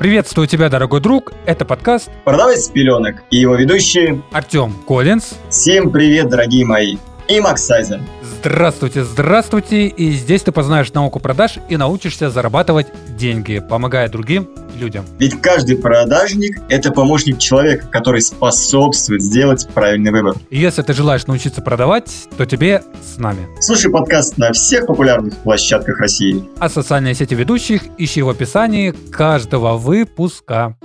Приветствую тебя, дорогой друг. Это подкаст «Продавец с пеленок» и его ведущие Артем Коллинз. Всем привет, дорогие мои. И Макс Сайзен. Здравствуйте, здравствуйте. И здесь ты познаешь науку продаж и научишься зарабатывать деньги, помогая другим людям. Ведь каждый продажник – это помощник человека, который способствует сделать правильный выбор. И если ты желаешь научиться продавать, то тебе с нами. Слушай подкаст на всех популярных площадках России. А социальные сети ведущих ищи в описании каждого выпуска.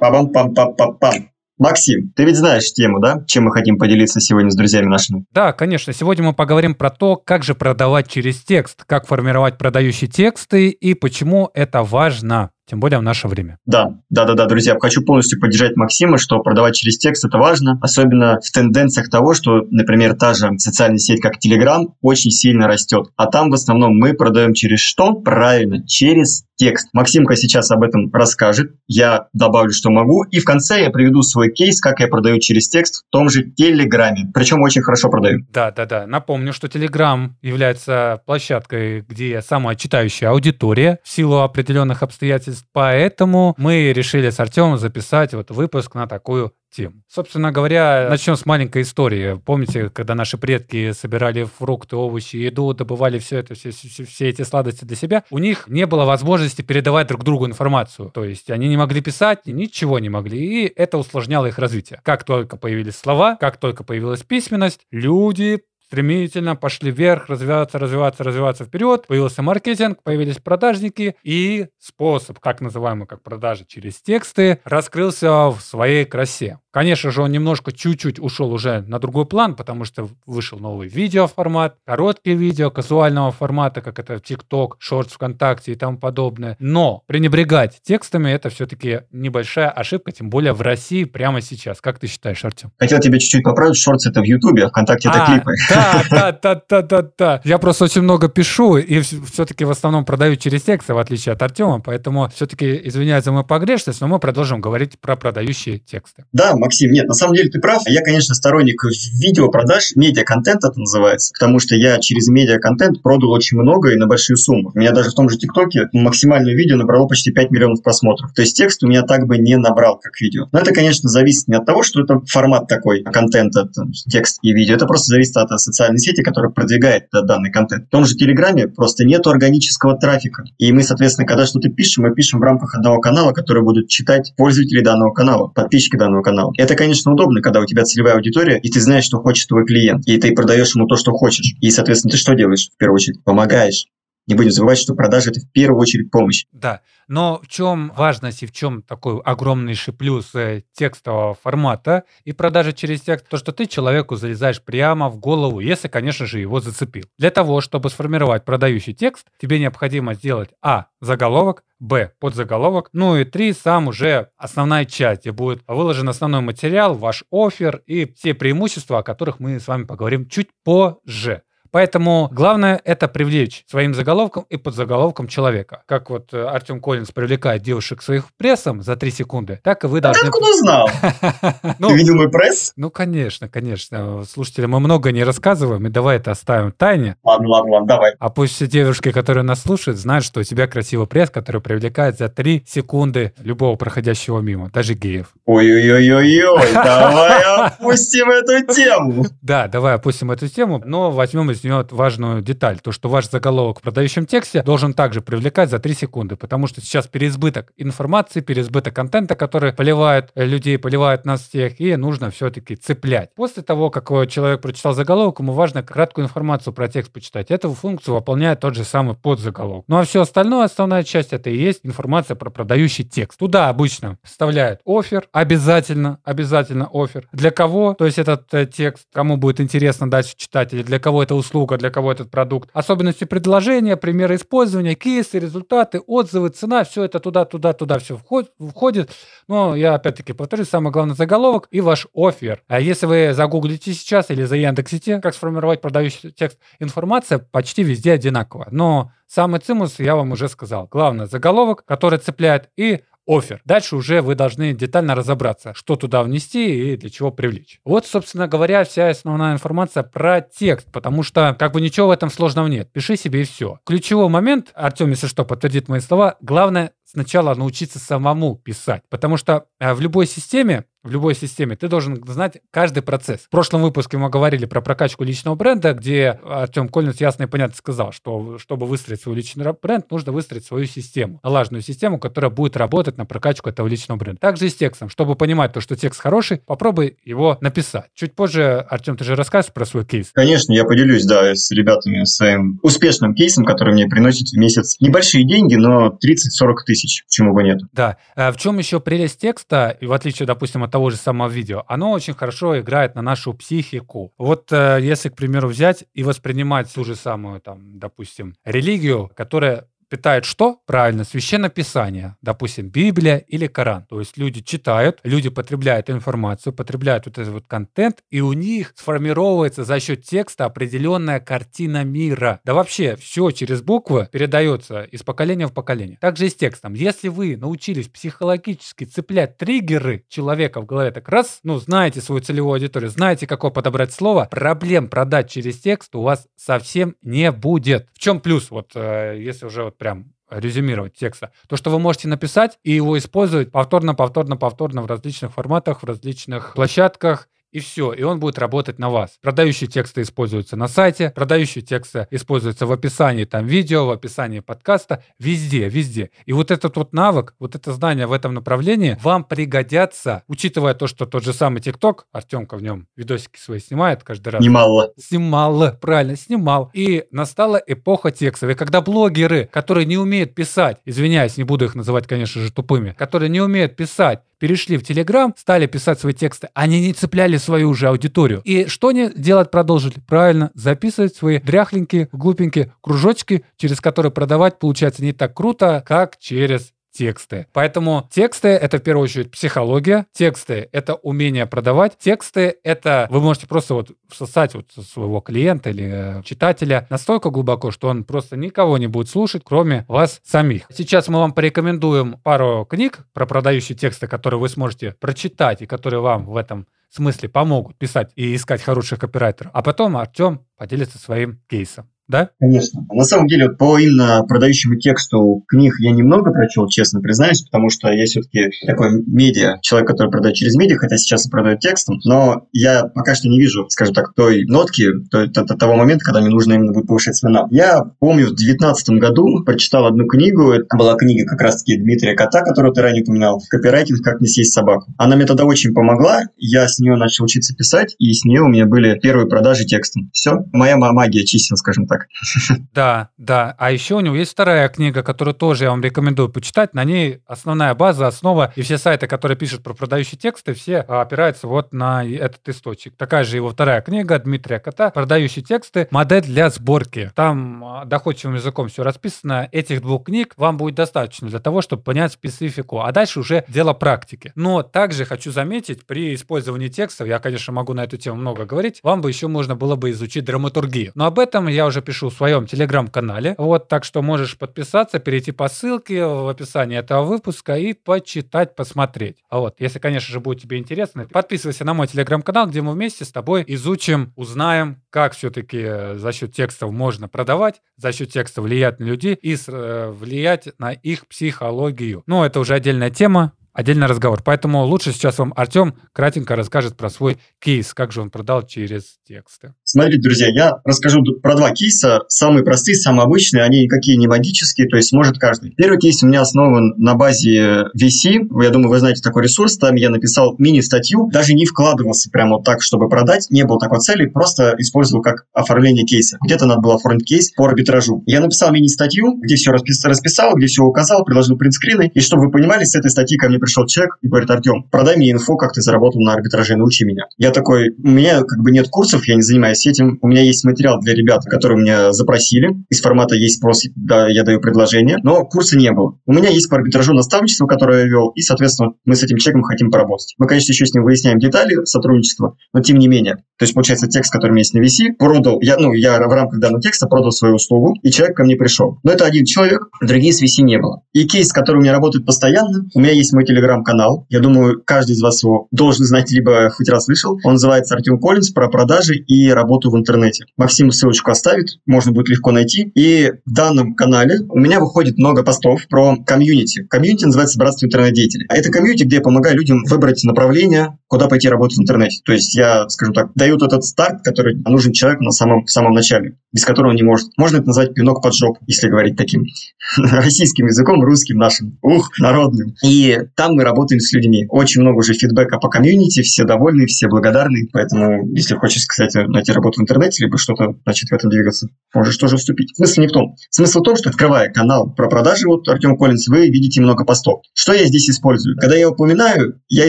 Пам-пам-пам-пам-пам. Максим, ты ведь знаешь тему, да? Чем мы хотим поделиться сегодня с друзьями нашими? Да, конечно. Сегодня мы поговорим про то, как же продавать через текст, как формировать продающие тексты и почему это важно тем более в наше время. Да, да, да, да, друзья, хочу полностью поддержать Максима, что продавать через текст это важно, особенно в тенденциях того, что, например, та же социальная сеть, как Telegram, очень сильно растет. А там в основном мы продаем через что? Правильно, через текст. Максимка сейчас об этом расскажет, я добавлю, что могу, и в конце я приведу свой кейс, как я продаю через текст в том же Телеграме, причем очень хорошо продаю. Да, да, да. Напомню, что Телеграм является площадкой, где самая читающая аудитория в силу определенных обстоятельств, поэтому мы решили с Артемом записать вот выпуск на такую тему. Собственно говоря, начнем с маленькой истории. Помните, когда наши предки собирали фрукты, овощи, еду, добывали все это, все, все, все эти сладости для себя, у них не было возможности передавать друг другу информацию. То есть они не могли писать, ничего не могли, и это усложняло их развитие. Как только появились слова, как только появилась письменность, люди стремительно пошли вверх, развиваться, развиваться, развиваться вперед. Появился маркетинг, появились продажники, и способ, как называемый как продажи через тексты, раскрылся в своей красе. Конечно же, он немножко чуть-чуть ушел уже на другой план, потому что вышел новый видеоформат, короткие видео казуального формата, как это TikTok, Shorts ВКонтакте и тому подобное. Но пренебрегать текстами это все-таки небольшая ошибка, тем более в России прямо сейчас. Как ты считаешь, Артем? Хотел тебе чуть-чуть поправить, Shorts это в Ютубе, а ВКонтакте это а, клипы. Да, да, да, да, да, да. Я просто очень много пишу и все-таки в основном продаю через тексты, в отличие от Артема, поэтому все-таки извиняюсь за мою погрешность, но мы продолжим говорить про продающие тексты. Да, Максим, нет, на самом деле ты прав. Я, конечно, сторонник видеопродаж, медиа-контент это называется, потому что я через медиа-контент продал очень много и на большие суммы. У меня даже в том же ТикТоке максимальное видео набрало почти 5 миллионов просмотров. То есть текст у меня так бы не набрал, как видео. Но это, конечно, зависит не от того, что это формат такой контента, там, текст и видео. Это просто зависит от социальной сети, которая продвигает данный контент. В том же Телеграме просто нет органического трафика. И мы, соответственно, когда что-то пишем, мы пишем в рамках одного канала, который будут читать пользователи данного канала, подписчики данного канала. Это, конечно, удобно, когда у тебя целевая аудитория, и ты знаешь, что хочет твой клиент, и ты продаешь ему то, что хочешь. И, соответственно, ты что делаешь в первую очередь? Помогаешь. Не будем забывать, что продажи – это в первую очередь помощь. Да, но в чем важность и в чем такой огромнейший плюс э, текстового формата и продажи через текст? То, что ты человеку залезаешь прямо в голову, если, конечно же, его зацепил. Для того, чтобы сформировать продающий текст, тебе необходимо сделать а. заголовок, б. подзаголовок, ну и три. сам уже основная часть, где будет выложен основной материал, ваш офер и все преимущества, о которых мы с вами поговорим чуть позже. Поэтому главное это привлечь своим заголовком и подзаголовком человека. Как вот э, Артем Коллинс привлекает девушек своих прессом за 3 секунды, так и вы должны... А откуда знал? Ну, Ты видел мой пресс? Ну, конечно, конечно. Слушатели, мы много не рассказываем, и давай это оставим в тайне. Ладно, ладно, ладно, давай. А пусть все девушки, которые нас слушают, знают, что у тебя красивый пресс, который привлекает за 3 секунды любого проходящего мимо, даже геев. Ой-ой-ой-ой, давай опустим эту тему. Да, давай опустим эту тему, но возьмем из нее важную деталь, то, что ваш заголовок в продающем тексте должен также привлекать за 3 секунды, потому что сейчас переизбыток информации, переизбыток контента, который поливает людей, поливает нас всех, и нужно все-таки цеплять. После того, как человек прочитал заголовок, ему важно краткую информацию про текст почитать. Эту функцию выполняет тот же самый подзаголовок. Ну а все остальное, основная часть, это и есть информация про продающий текст. Туда обычно вставляют офер, обязательно, обязательно офер. Для кого? То есть этот э, текст, кому будет интересно дальше читать, или для кого эта услуга, для кого этот продукт. Особенности предложения, примеры использования, кейсы, результаты, отзывы, цена, все это туда, туда, туда все входит. Но я опять-таки повторюсь, самое главное заголовок и ваш офер. А если вы загуглите сейчас или за Яндексите, как сформировать продающий текст, информация почти везде одинакова. Но самый цимус я вам уже сказал. Главное заголовок, который цепляет, и офер. Дальше уже вы должны детально разобраться, что туда внести и для чего привлечь. Вот, собственно говоря, вся основная информация про текст, потому что как бы ничего в этом сложного нет. Пиши себе и все. Ключевой момент, Артем, если что, подтвердит мои слова, главное сначала научиться самому писать, потому что э, в любой системе в любой системе, ты должен знать каждый процесс. В прошлом выпуске мы говорили про прокачку личного бренда, где Артем Кольниц ясно и понятно сказал, что чтобы выстроить свой личный бренд, нужно выстроить свою систему, налаженную систему, которая будет работать на прокачку этого личного бренда. Также и с текстом. Чтобы понимать то, что текст хороший, попробуй его написать. Чуть позже, Артем, ты же расскажешь про свой кейс? Конечно, я поделюсь, да, с ребятами своим успешным кейсом, который мне приносит в месяц небольшие деньги, но 30-40 тысяч, почему бы нет. Да. А в чем еще прелесть текста, в отличие, допустим, от того же самого видео, оно очень хорошо играет на нашу психику. Вот э, если, к примеру, взять и воспринимать ту же самую, там, допустим, религию, которая питает что? Правильно, священное писание, допустим, Библия или Коран. То есть люди читают, люди потребляют информацию, потребляют вот этот вот контент, и у них сформировывается за счет текста определенная картина мира. Да вообще все через буквы передается из поколения в поколение. Также и с текстом. Если вы научились психологически цеплять триггеры человека в голове, так раз, ну, знаете свою целевую аудиторию, знаете, какое подобрать слово, проблем продать через текст у вас совсем не будет. В чем плюс? Вот э, если уже вот прям резюмировать текста, то, что вы можете написать и его использовать повторно, повторно, повторно в различных форматах, в различных площадках, и все, и он будет работать на вас. Продающие тексты используются на сайте, продающие тексты используются в описании там видео, в описании подкаста, везде, везде. И вот этот вот навык, вот это знание в этом направлении вам пригодятся, учитывая то, что тот же самый ТикТок, Артемка в нем видосики свои снимает каждый раз. Снимал. Снимал, правильно, снимал. И настала эпоха текстов. И когда блогеры, которые не умеют писать, извиняюсь, не буду их называть, конечно же, тупыми, которые не умеют писать, перешли в Телеграм, стали писать свои тексты, они не цепляли свою уже аудиторию. И что они делать продолжили? Правильно, записывать свои дряхленькие, глупенькие кружочки, через которые продавать получается не так круто, как через тексты. Поэтому тексты — это в первую очередь психология, тексты — это умение продавать, тексты — это вы можете просто вот всосать вот своего клиента или э, читателя настолько глубоко, что он просто никого не будет слушать, кроме вас самих. Сейчас мы вам порекомендуем пару книг про продающие тексты, которые вы сможете прочитать и которые вам в этом смысле помогут писать и искать хороших копирайтеров. А потом Артем поделится своим кейсом да? Конечно. На самом деле, по именно продающему тексту книг я немного прочел, честно признаюсь, потому что я все-таки такой медиа, человек, который продает через медиа, хотя сейчас и продает текстом, но я пока что не вижу, скажем так, той нотки, той, того момента, когда мне нужно именно будет повышать навык. Я помню, в 2019 году прочитал одну книгу, это была книга как раз-таки Дмитрия Кота, которую ты ранее упоминал, «Копирайтинг. Как не съесть собаку». Она мне тогда очень помогла, я с нее начал учиться писать, и с нее у меня были первые продажи текстом. Все, моя магия чисел, скажем так так. Да, да. А еще у него есть вторая книга, которую тоже я вам рекомендую почитать. На ней основная база, основа, и все сайты, которые пишут про продающие тексты, все опираются вот на этот источник. Такая же его вторая книга Дмитрия Кота «Продающие тексты. Модель для сборки». Там а, доходчивым языком все расписано. Этих двух книг вам будет достаточно для того, чтобы понять специфику. А дальше уже дело практики. Но также хочу заметить, при использовании текстов, я, конечно, могу на эту тему много говорить, вам бы еще можно было бы изучить драматургию. Но об этом я уже пишу в своем телеграм-канале. Вот, так что можешь подписаться, перейти по ссылке в описании этого выпуска и почитать, посмотреть. А вот, если, конечно же, будет тебе интересно, подписывайся на мой телеграм-канал, где мы вместе с тобой изучим, узнаем, как все-таки э, за счет текстов можно продавать, за счет текста влиять на людей и э, влиять на их психологию. Ну, это уже отдельная тема, отдельный разговор. Поэтому лучше сейчас вам Артем кратенько расскажет про свой кейс, как же он продал через тексты. Смотрите, друзья, я расскажу про два кейса. Самые простые, самые обычные, они никакие не магические, то есть может каждый. Первый кейс у меня основан на базе VC. Я думаю, вы знаете такой ресурс. Там я написал мини-статью, даже не вкладывался прямо вот так, чтобы продать. Не было такой цели, просто использовал как оформление кейса. Где-то надо было оформить кейс по арбитражу. Я написал мини-статью, где все расписал, где все указал, приложил принтскрины. И чтобы вы понимали, с этой статьи ко мне пришел человек и говорит, Артем, продай мне инфо, как ты заработал на арбитраже, научи меня. Я такой, у меня как бы нет курсов, я не занимаюсь занимаюсь этим. У меня есть материал для ребят, которые меня запросили. Из формата есть спрос, да, я даю предложение. Но курса не было. У меня есть по арбитражу наставничество, которое я вел, и, соответственно, мы с этим человеком хотим поработать. Мы, конечно, еще с ним выясняем детали сотрудничества, но тем не менее. То есть, получается, текст, который у меня есть на VC, продал, я, ну, я в рамках данного текста продал свою услугу, и человек ко мне пришел. Но это один человек, другие с VC не было. И кейс, который у меня работает постоянно, у меня есть мой телеграм-канал. Я думаю, каждый из вас его должен знать, либо хоть раз слышал. Он называется Артем Коллинз про продажи и работу в интернете. Максим ссылочку оставит, можно будет легко найти. И в данном канале у меня выходит много постов про комьюнити. Комьюнити называется «Братство интернет-деятелей». А это комьюнити, где я помогаю людям выбрать направление, куда пойти работать в интернете. То есть я, скажем так, даю этот старт, который нужен человеку на самом, в самом начале, без которого он не может. Можно это назвать пинок под жопу, если говорить таким российским языком, русским нашим, ух, народным. И там мы работаем с людьми. Очень много уже фидбэка по комьюнити, все довольны, все благодарны. Поэтому, если хочешь, кстати, найти работу в интернете, либо что-то, значит, в этом двигаться, можешь тоже вступить. Смысл не в том. Смысл в том, что открывая канал про продажи, вот Артем Коллинс, вы видите много постов. Что я здесь использую? Когда я упоминаю, я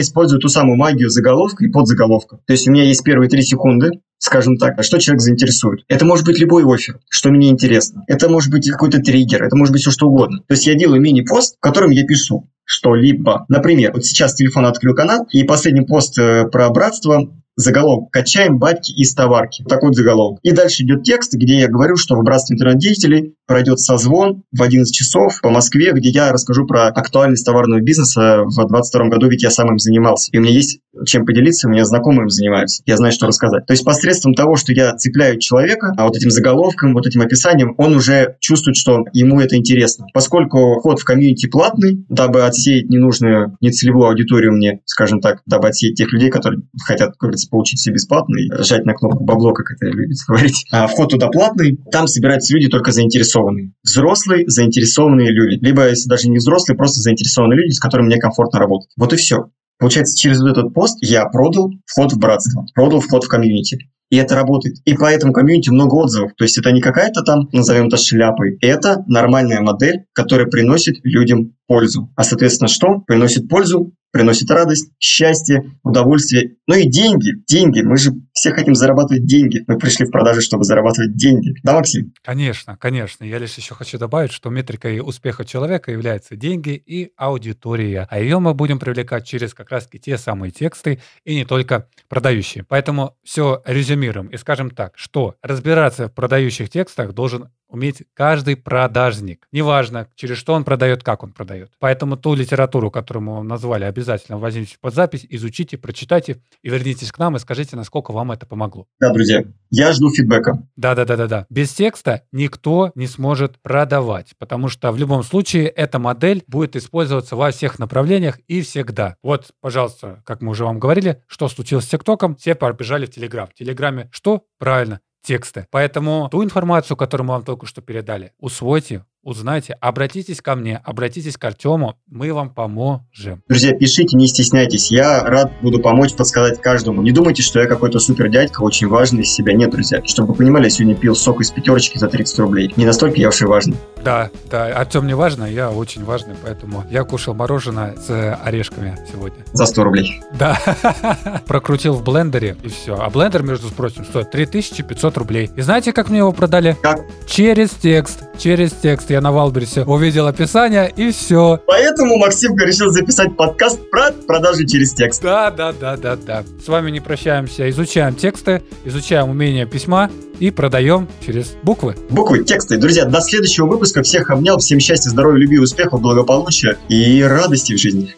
использую ту самую магию заголовка и подзаголовка. То есть у меня есть первые три секунды, скажем так, что человек заинтересует. Это может быть любой офер, что мне интересно. Это может быть какой-то триггер, это может быть все что угодно. То есть я делаю мини-пост, в котором я пишу что-либо. Например, вот сейчас телефон открыл канал, и последний пост э, про братство заголовок «Качаем батьки из товарки». Такой заголовок. И дальше идет текст, где я говорю, что в Братстве интернет-деятелей пройдет созвон в 11 часов по Москве, где я расскажу про актуальность товарного бизнеса в 2022 году, ведь я сам им занимался. И у меня есть чем поделиться, у меня знакомые им занимаются. Я знаю, что рассказать. То есть посредством того, что я цепляю человека, а вот этим заголовком, вот этим описанием, он уже чувствует, что ему это интересно. Поскольку вход в комьюнити платный, дабы отсеять ненужную, нецелевую аудиторию мне, скажем так, дабы отсеять тех людей, которые хотят, как говорится, получить все бесплатно и жать на кнопку бабло, как это любит говорить. А вход туда платный, там собираются люди только заинтересованные. Взрослые, заинтересованные люди. Либо, если даже не взрослые, просто заинтересованные люди, с которыми мне комфортно работать. Вот и все. Получается, через вот этот пост я продал вход в братство, продал вход в комьюнити. И это работает. И по этому комьюнити много отзывов. То есть это не какая-то там, назовем это шляпой. Это нормальная модель, которая приносит людям пользу. А соответственно что? Приносит пользу приносит радость, счастье, удовольствие, ну и деньги. Деньги. Мы же все хотим зарабатывать деньги. Мы пришли в продажи, чтобы зарабатывать деньги. Да, Максим? Конечно, конечно. Я лишь еще хочу добавить, что метрикой успеха человека являются деньги и аудитория. А ее мы будем привлекать через как раз те самые тексты и не только продающие. Поэтому все резюмируем и скажем так, что разбираться в продающих текстах должен уметь каждый продажник. Неважно, через что он продает, как он продает. Поэтому ту литературу, которую мы вам назвали, обязательно возьмите под запись, изучите, прочитайте и вернитесь к нам и скажите, насколько вам это помогло. Да, друзья, я жду фидбэка. Да-да-да-да-да. Без текста никто не сможет продавать, потому что в любом случае эта модель будет использоваться во всех направлениях и всегда. Вот, пожалуйста, как мы уже вам говорили, что случилось с ТикТоком, все побежали в Телеграм. В Телеграме что? Правильно, тексты. Поэтому ту информацию, которую мы вам только что передали, усвойте, узнайте, обратитесь ко мне, обратитесь к Артему, мы вам поможем. Друзья, пишите, не стесняйтесь, я рад буду помочь, подсказать каждому. Не думайте, что я какой-то супер дядька, очень важный из себя. Нет, друзья, чтобы вы понимали, я сегодня пил сок из пятерочки за 30 рублей. Не настолько я уж и важный. Да, да, Артем не важно, я очень важный, поэтому я кушал мороженое с орешками сегодня. За 100 рублей. Да, прокрутил в блендере и все. А блендер, между прочим, стоит 3500 рублей. И знаете, как мне его продали? Как? Через текст, через текст. Я на Валберсе увидел описание и все. Поэтому Максимка решил записать подкаст про продажи через текст. Да, да, да, да, да. С вами не прощаемся. Изучаем тексты, изучаем умение письма и продаем через буквы. Буквы, тексты. Друзья, до следующего выпуска. Всех обнял. Всем счастья, здоровья, любви, успехов, благополучия и радости в жизни.